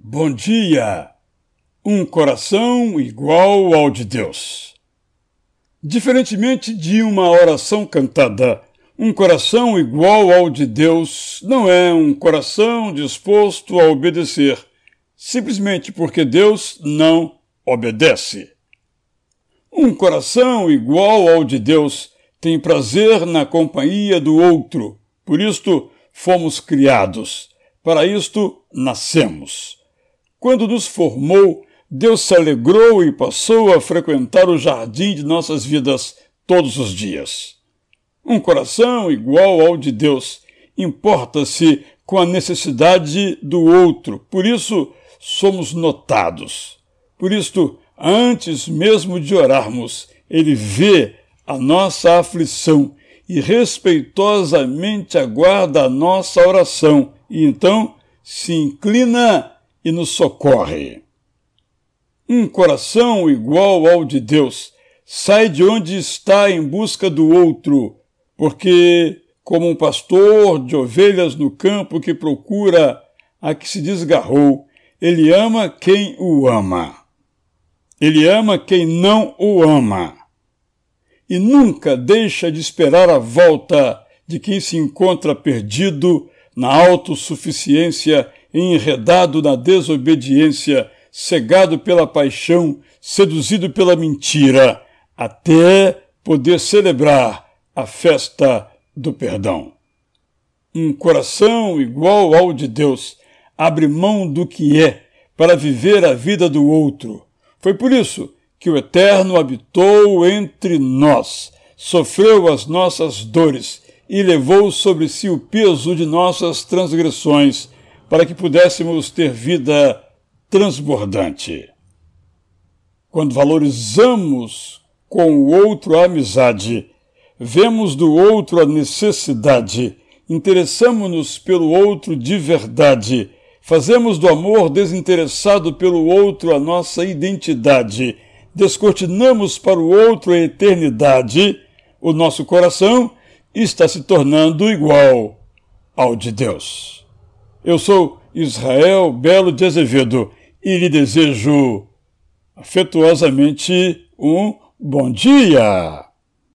Bom dia! Um coração igual ao de Deus. Diferentemente de uma oração cantada, um coração igual ao de Deus não é um coração disposto a obedecer, simplesmente porque Deus não obedece. Um coração igual ao de Deus tem prazer na companhia do outro, por isto fomos criados, para isto nascemos. Quando nos formou, Deus se alegrou e passou a frequentar o jardim de nossas vidas todos os dias. Um coração igual ao de Deus importa-se com a necessidade do outro, por isso somos notados. Por isto, antes mesmo de orarmos, ele vê a nossa aflição e respeitosamente aguarda a nossa oração, e então se inclina e nos socorre. Um coração igual ao de Deus sai de onde está em busca do outro, porque, como um pastor de ovelhas no campo que procura a que se desgarrou, ele ama quem o ama. Ele ama quem não o ama. E nunca deixa de esperar a volta de quem se encontra perdido na autossuficiência enredado na desobediência, cegado pela paixão, seduzido pela mentira, até poder celebrar a festa do perdão. Um coração igual ao de Deus abre mão do que é para viver a vida do outro. Foi por isso que o Eterno habitou entre nós, sofreu as nossas dores e levou sobre si o peso de nossas transgressões para que pudéssemos ter vida transbordante. Quando valorizamos com o outro a amizade, vemos do outro a necessidade, interessamos-nos pelo outro de verdade, fazemos do amor desinteressado pelo outro a nossa identidade, descortinamos para o outro a eternidade, o nosso coração está se tornando igual ao de Deus. Eu sou Israel Belo de Azevedo e lhe desejo afetuosamente um bom dia.